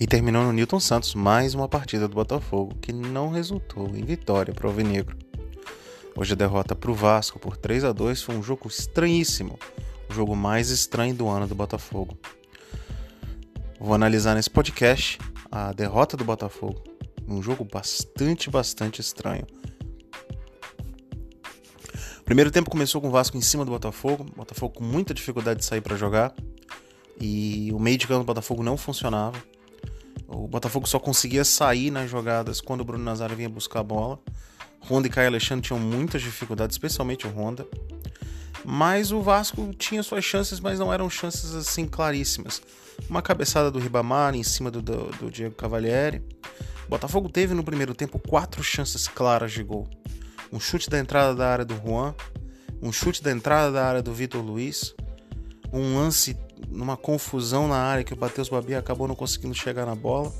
E terminou no Newton Santos mais uma partida do Botafogo que não resultou em vitória para o Alvinegro. Hoje a derrota para o Vasco por 3 a 2 foi um jogo estranhíssimo, o jogo mais estranho do ano do Botafogo. Vou analisar nesse podcast a derrota do Botafogo, um jogo bastante, bastante estranho. Primeiro tempo começou com o Vasco em cima do Botafogo, o Botafogo com muita dificuldade de sair para jogar e o meio de campo do Botafogo não funcionava. O Botafogo só conseguia sair nas jogadas quando o Bruno Nazário vinha buscar a bola. Honda e Caio Alexandre tinham muitas dificuldades, especialmente o Honda. Mas o Vasco tinha suas chances, mas não eram chances assim claríssimas. Uma cabeçada do Ribamar em cima do, do, do Diego Cavalieri. O Botafogo teve no primeiro tempo quatro chances claras de gol. Um chute da entrada da área do Juan, um chute da entrada da área do Vitor Luiz, um lance numa confusão na área que o Matheus Babi acabou não conseguindo chegar na bola.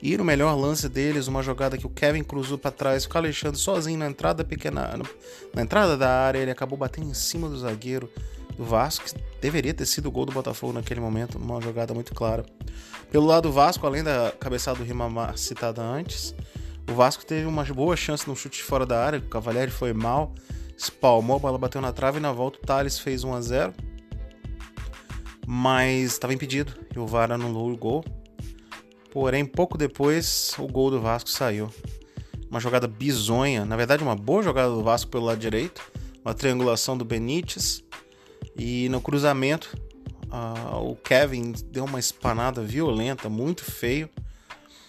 E no melhor lance deles, uma jogada que o Kevin cruzou para trás, o Alexandre sozinho na entrada pequena, na entrada da área, ele acabou batendo em cima do zagueiro do Vasco, que deveria ter sido o gol do Botafogo naquele momento, uma jogada muito clara. Pelo lado do Vasco, além da cabeçada do Rimamar citada antes, o Vasco teve uma boa chance no chute fora da área, o Cavalieri foi mal, espalmou, a bola bateu na trave e na volta o Thales fez 1 a 0 mas estava impedido e o VAR anulou o gol. Porém, pouco depois, o gol do Vasco saiu. Uma jogada bizonha, na verdade, uma boa jogada do Vasco pelo lado direito, uma triangulação do Benítez e no cruzamento uh, o Kevin deu uma espanada violenta, muito feio.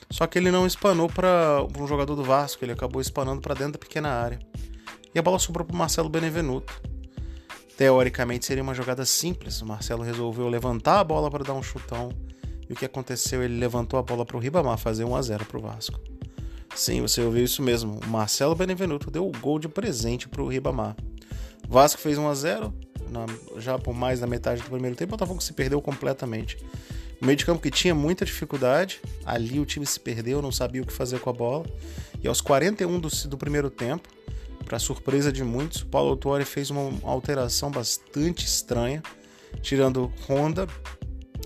Só que ele não espanou para um jogador do Vasco, ele acabou espanando para dentro da pequena área. E a bola sobrou para Marcelo Benevenuto. Teoricamente seria uma jogada simples. O Marcelo resolveu levantar a bola para dar um chutão. E o que aconteceu? Ele levantou a bola para o Ribamar fazer 1 a 0 para o Vasco. Sim, você ouviu isso mesmo. O Marcelo Benevenuto deu o gol de presente para o Ribamar. Vasco fez 1 a 0 na, já por mais da metade do primeiro tempo. O Botafogo se perdeu completamente. O meio de campo que tinha muita dificuldade, ali o time se perdeu, não sabia o que fazer com a bola. E aos 41 do, do primeiro tempo, para surpresa de muitos, o Paulo Autuori fez uma alteração bastante estranha, tirando Honda,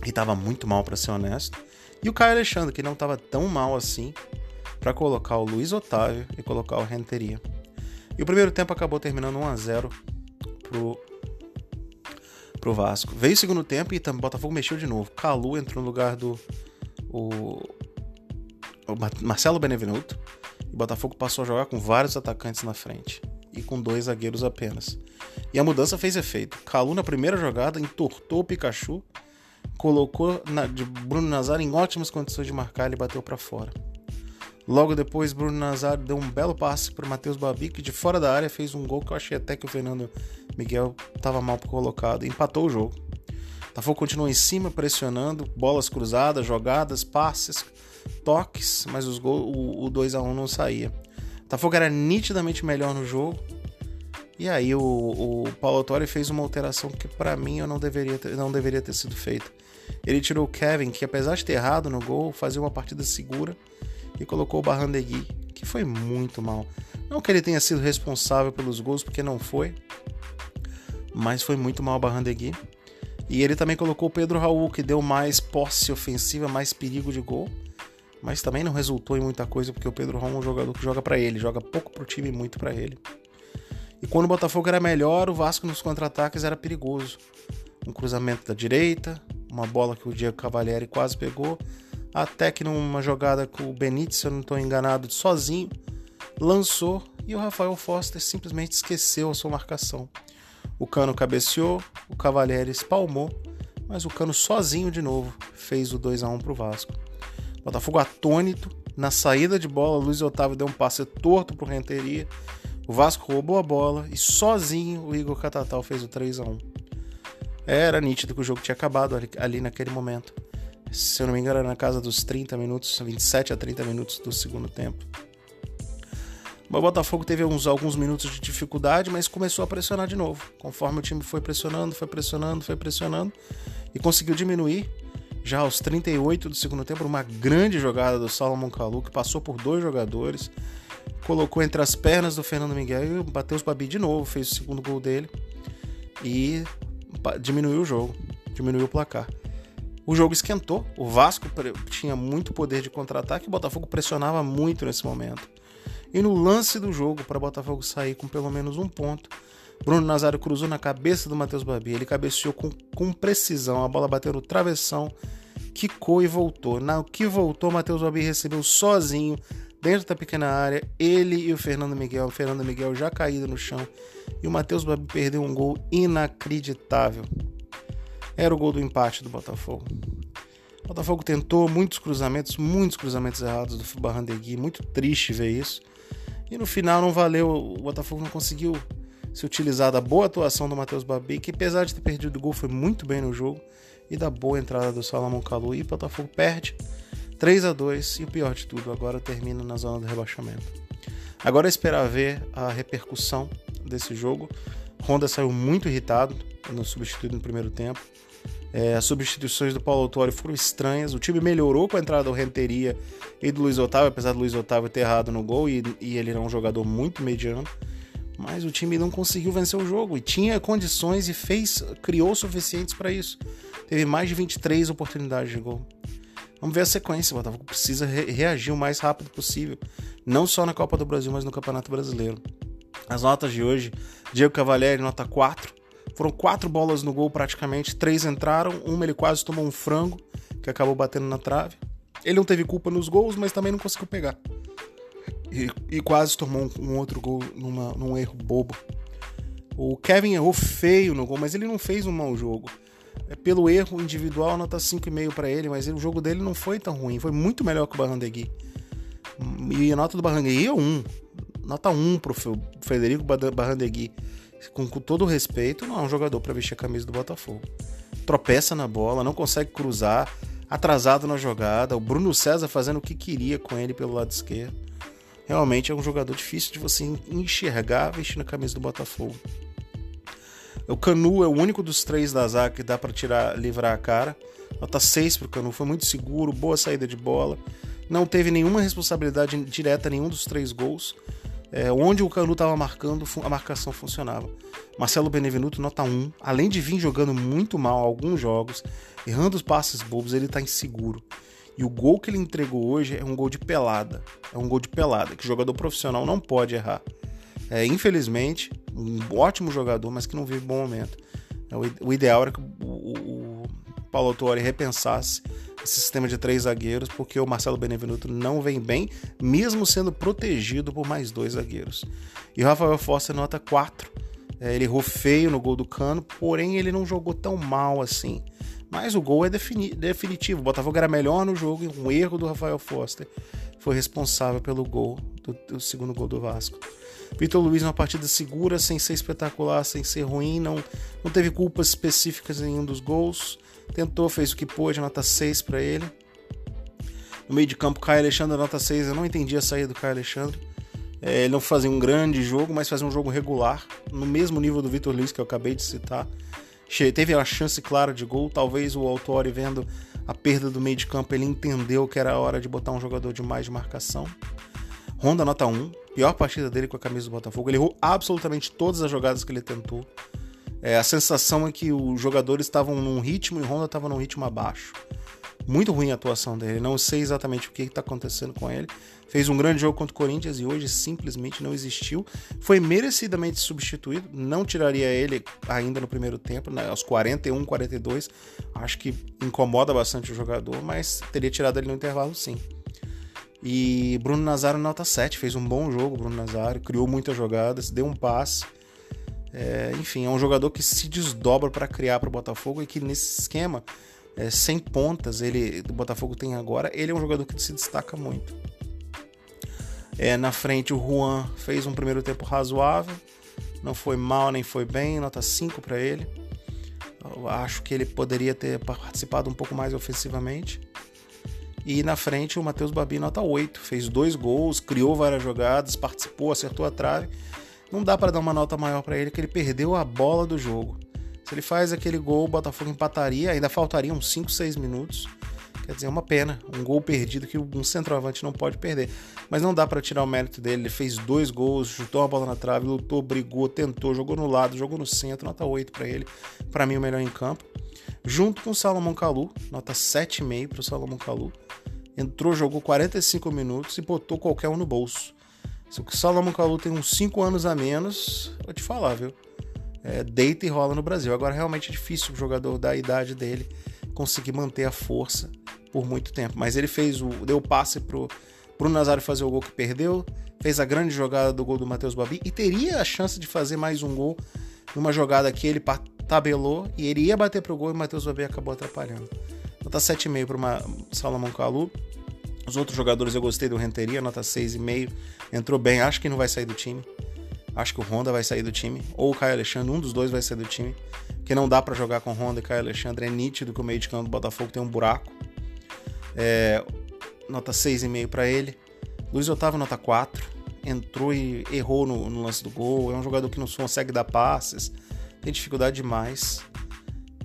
que estava muito mal para ser honesto, e o Caio Alexandre, que não estava tão mal assim, para colocar o Luiz Otávio e colocar o Renteria. E o primeiro tempo acabou terminando 1 a 0 pro pro Vasco. Veio o segundo tempo e o Botafogo mexeu de novo. Calu entrou no lugar do o, o Marcelo Benevenuto. O Botafogo passou a jogar com vários atacantes na frente e com dois zagueiros apenas. E a mudança fez efeito. Calu na primeira jogada entortou o Pikachu, colocou na, de Bruno Nazário em ótimas condições de marcar e bateu para fora. Logo depois, Bruno Nazário deu um belo passe para Matheus Babi, que de fora da área fez um gol que eu achei até que o Fernando Miguel estava mal colocado e empatou o jogo. Botafogo continuou em cima, pressionando, bolas cruzadas, jogadas, passes, toques, mas os gol, o, o 2 a 1 não saía. Botafogo era nitidamente melhor no jogo. E aí o, o Paulo Autori fez uma alteração que para mim eu não deveria, ter, não deveria ter sido feita. Ele tirou o Kevin, que apesar de ter errado no gol, fazia uma partida segura, e colocou o Barrandegui, que foi muito mal. Não que ele tenha sido responsável pelos gols, porque não foi, mas foi muito mal o Barrandegui. E ele também colocou o Pedro Raul, que deu mais posse ofensiva, mais perigo de gol mas também não resultou em muita coisa porque o Pedro Romo é um jogador que joga para ele, joga pouco pro time e muito para ele. E quando o Botafogo era melhor, o Vasco nos contra-ataques era perigoso. Um cruzamento da direita, uma bola que o Diego Cavalieri quase pegou, até que numa jogada com o Benítez, se eu não estou enganado, sozinho, lançou e o Rafael Foster simplesmente esqueceu a sua marcação. O Cano cabeceou, o Cavalieri espalmou, mas o Cano sozinho de novo fez o 2 a 1 para o Vasco. Botafogo atônito. Na saída de bola, Luiz Otávio deu um passe torto pro Renteria. O Vasco roubou a bola e sozinho o Igor Catatal fez o 3 a 1 Era nítido que o jogo tinha acabado ali naquele momento. Se eu não me engano, era na casa dos 30 minutos, 27 a 30 minutos do segundo tempo. O Botafogo teve uns, alguns minutos de dificuldade, mas começou a pressionar de novo. Conforme o time foi pressionando, foi pressionando, foi pressionando e conseguiu diminuir já aos 38 do segundo tempo, uma grande jogada do Salomon Kalu, que passou por dois jogadores, colocou entre as pernas do Fernando Miguel e o Matheus Babi de novo, fez o segundo gol dele e diminuiu o jogo, diminuiu o placar. O jogo esquentou, o Vasco tinha muito poder de contra-ataque, o Botafogo pressionava muito nesse momento. E no lance do jogo, para Botafogo sair com pelo menos um ponto, Bruno Nazário cruzou na cabeça do Matheus Babi. Ele cabeceou com, com precisão, a bola bateu no travessão, quicou e voltou. Na que voltou, Matheus Babi recebeu sozinho, dentro da pequena área, ele e o Fernando Miguel. O Fernando Miguel já caído no chão. E o Matheus Babi perdeu um gol inacreditável. Era o gol do empate do Botafogo. O Botafogo tentou muitos cruzamentos, muitos cruzamentos errados do Barrandegui. Muito triste ver isso. E no final não valeu, o Botafogo não conseguiu se utilizar da boa atuação do Matheus Babi, que apesar de ter perdido o gol, foi muito bem no jogo, e da boa entrada do Salomão Kalu, e o Botafogo perde 3 a 2 e o pior de tudo, agora termina na zona do rebaixamento. Agora é esperar ver a repercussão desse jogo. Honda saiu muito irritado no substituído no primeiro tempo. É, as substituições do Paulo Autori foram estranhas. O time melhorou com a entrada do Renteria e do Luiz Otávio, apesar do Luiz Otávio ter errado no gol e, e ele era um jogador muito mediano mas o time não conseguiu vencer o jogo e tinha condições e fez, criou suficientes para isso. Teve mais de 23 oportunidades de gol. Vamos ver a sequência. O Botafogo precisa re reagir o mais rápido possível, não só na Copa do Brasil, mas no Campeonato Brasileiro. As notas de hoje: Diego Cavalieri, nota 4. Foram quatro bolas no gol praticamente, três entraram, uma ele quase tomou um frango, que acabou batendo na trave. Ele não teve culpa nos gols, mas também não conseguiu pegar e, e quase tomou um, outro gol numa, num erro bobo. O Kevin errou feio no gol, mas ele não fez um mau jogo. É, pelo erro individual, nota 5,5 para ele, mas o jogo dele não foi tão ruim, foi muito melhor que o Barrandegui. E a nota do Barrandegui é 1. Nota 1 pro Federico Barrandegui. Com, todo respeito, não é um jogador para vestir a camisa do Botafogo. Tropeça na bola, não consegue cruzar, atrasado na jogada. O Bruno César fazendo o que queria com ele pelo lado esquerdo realmente é um jogador difícil de você enxergar vestindo a camisa do Botafogo. O Canu é o único dos três da zaga que dá para tirar, livrar a cara. Nota 6 pro Canu, foi muito seguro, boa saída de bola. Não teve nenhuma responsabilidade direta nenhum dos três gols. É, onde o Canu estava marcando, a marcação funcionava. Marcelo Benevenuto, nota 1. Além de vir jogando muito mal alguns jogos, errando os passes bobos, ele está inseguro. E o gol que ele entregou hoje é um gol de pelada. É um gol de pelada, que o jogador profissional não pode errar. É, infelizmente, um ótimo jogador, mas que não vive bom momento. É, o, ideal era que o, o, o Paulo Torre repensasse esse sistema de três zagueiros, porque o Marcelo Benevenuto não vem bem, mesmo sendo protegido por mais dois zagueiros. E o Rafael Foster nota 4. É, ele errou feio no gol do Cano, porém ele não jogou tão mal assim. Mas o gol é definitivo. O Botafogo era melhor no jogo e um erro do Rafael Foster foi responsável pelo gol, do, do segundo gol do Vasco. Vitor Luiz, uma partida segura, sem ser espetacular, sem ser ruim, não, não teve culpas específicas em nenhum dos gols. Tentou, fez o que pôde, nota 6 para ele. No meio de campo, Caio Alexandre, nota 6. Eu não entendi a saída do Caio Alexandre. É, ele não fazia um grande jogo, mas fazia um jogo regular, no mesmo nível do Vitor Luiz que eu acabei de citar teve a chance clara de gol. Talvez o Autori, vendo a perda do meio de campo, ele entendeu que era hora de botar um jogador de mais de marcação. Honda nota 1, pior partida dele com a camisa do Botafogo. Ele errou absolutamente todas as jogadas que ele tentou. É, a sensação é que os jogadores estavam num ritmo e Honda estava num ritmo abaixo. Muito ruim a atuação dele. Não sei exatamente o que está acontecendo com ele. Fez um grande jogo contra o Corinthians e hoje simplesmente não existiu. Foi merecidamente substituído. Não tiraria ele ainda no primeiro tempo, né, aos 41, 42. Acho que incomoda bastante o jogador, mas teria tirado ele no intervalo sim. E Bruno Nazário nota 7, fez um bom jogo, Bruno Nazário, criou muitas jogadas, deu um passe. É, enfim, é um jogador que se desdobra para criar para o Botafogo e que nesse esquema é, sem pontas ele o Botafogo tem agora, ele é um jogador que se destaca muito. É, na frente o Juan fez um primeiro tempo razoável, não foi mal nem foi bem, nota 5 para ele. Eu acho que ele poderia ter participado um pouco mais ofensivamente. E na frente o Matheus Babi, nota 8, fez dois gols, criou várias jogadas, participou, acertou a trave. Não dá para dar uma nota maior para ele, que ele perdeu a bola do jogo. Se ele faz aquele gol, o Botafogo empataria, ainda faltariam 5, 6 minutos. Quer dizer, é uma pena, um gol perdido que um centroavante não pode perder. Mas não dá para tirar o mérito dele. Ele fez dois gols, chutou a bola na trave, lutou, brigou, tentou, jogou no lado, jogou no centro, nota 8 para ele. Para mim, o melhor em campo. Junto com o Salomão Kalu, nota 7,5 para o Salomão Kalu. Entrou, jogou 45 minutos e botou qualquer um no bolso. Se o Salomão Kalu tem uns 5 anos a menos, vou te falar, viu? É, deita e rola no Brasil. Agora realmente é difícil o jogador da idade dele conseguir manter a força por muito tempo. Mas ele fez o. deu o passe pro, pro Nazário fazer o gol que perdeu, fez a grande jogada do gol do Matheus Babi e teria a chance de fazer mais um gol numa jogada que ele tabelou e ele ia bater pro gol e o Matheus Babi acabou atrapalhando. Nota 7,5 para Salomão Kalu. Os outros jogadores eu gostei do Renteria, nota 6,5. Entrou bem, acho que não vai sair do time. Acho que o Honda vai sair do time. Ou o Caio Alexandre, um dos dois vai sair do time. Porque não dá para jogar com Honda e Caio Alexandre. É nítido que o meio de campo do Botafogo tem um buraco. É, nota 6,5 para ele. Luiz Otávio, nota 4. Entrou e errou no, no, lance do gol. É um jogador que não consegue dar passes. Tem dificuldade demais.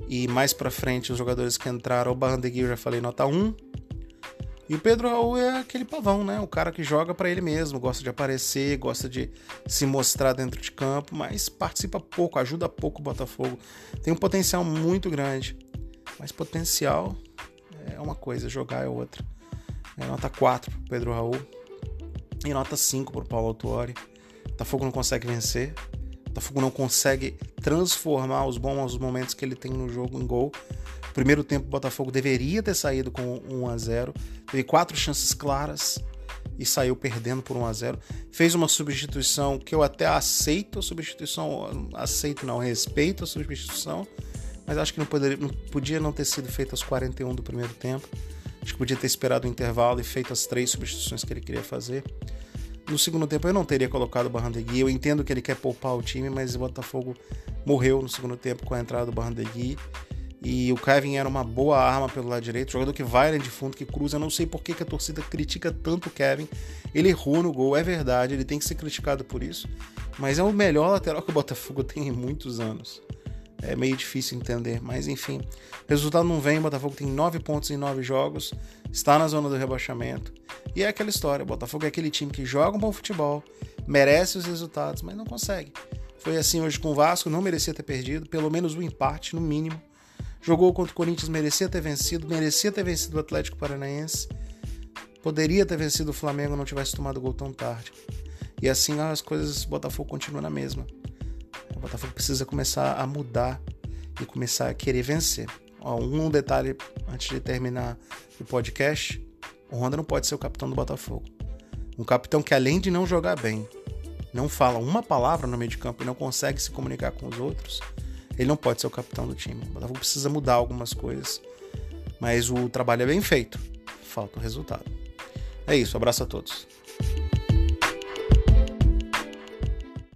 E mais para frente, os jogadores que entraram, o Barrandegui, eu já falei, nota 1. E o Pedro Raul é aquele pavão, né? O cara que joga para ele mesmo, gosta de aparecer, gosta de se mostrar dentro de campo, mas participa pouco, ajuda pouco o Botafogo. Tem um potencial muito grande, mas potencial é uma coisa, jogar é outra. É nota 4 pro Pedro Raul e nota 5 pro Paulo Autuori. Botafogo não consegue vencer, Botafogo não consegue transformar os bons momentos que ele tem no jogo em gol. Primeiro tempo, o Botafogo deveria ter saído com 1 a 0 Teve quatro chances claras e saiu perdendo por 1 a 0 Fez uma substituição que eu até aceito a substituição, aceito não, respeito a substituição, mas acho que não, poderia, não podia não ter sido feita aos 41 do primeiro tempo. Acho que podia ter esperado o intervalo e feito as três substituições que ele queria fazer. No segundo tempo eu não teria colocado o Barrandegui. Eu entendo que ele quer poupar o time, mas o Botafogo morreu no segundo tempo com a entrada do Barrandegui. E o Kevin era uma boa arma pelo lado direito, jogador que vai de fundo, que cruza. Eu não sei por que, a torcida critica tanto o Kevin. Ele errou no gol, é verdade, ele tem que ser criticado por isso. Mas é o melhor lateral que o Botafogo tem em muitos anos. É meio difícil entender, mas enfim. Resultado não vem, Botafogo tem 9 pontos em 9 jogos, está na zona do rebaixamento. E é aquela história: Botafogo é aquele time que joga um bom futebol, merece os resultados, mas não consegue. Foi assim hoje com o Vasco, não merecia ter perdido, pelo menos um empate, no mínimo. Jogou contra o Corinthians, merecia ter vencido, merecia ter vencido o Atlético Paranaense. Poderia ter vencido o Flamengo não tivesse tomado gol tão tarde. E assim as coisas, Botafogo continua na mesma. O Botafogo precisa começar a mudar e começar a querer vencer. Ó, um detalhe antes de terminar o podcast: o Honda não pode ser o capitão do Botafogo. Um capitão que, além de não jogar bem, não fala uma palavra no meio de campo e não consegue se comunicar com os outros, ele não pode ser o capitão do time. O Botafogo precisa mudar algumas coisas. Mas o trabalho é bem feito. Falta o resultado. É isso, abraço a todos.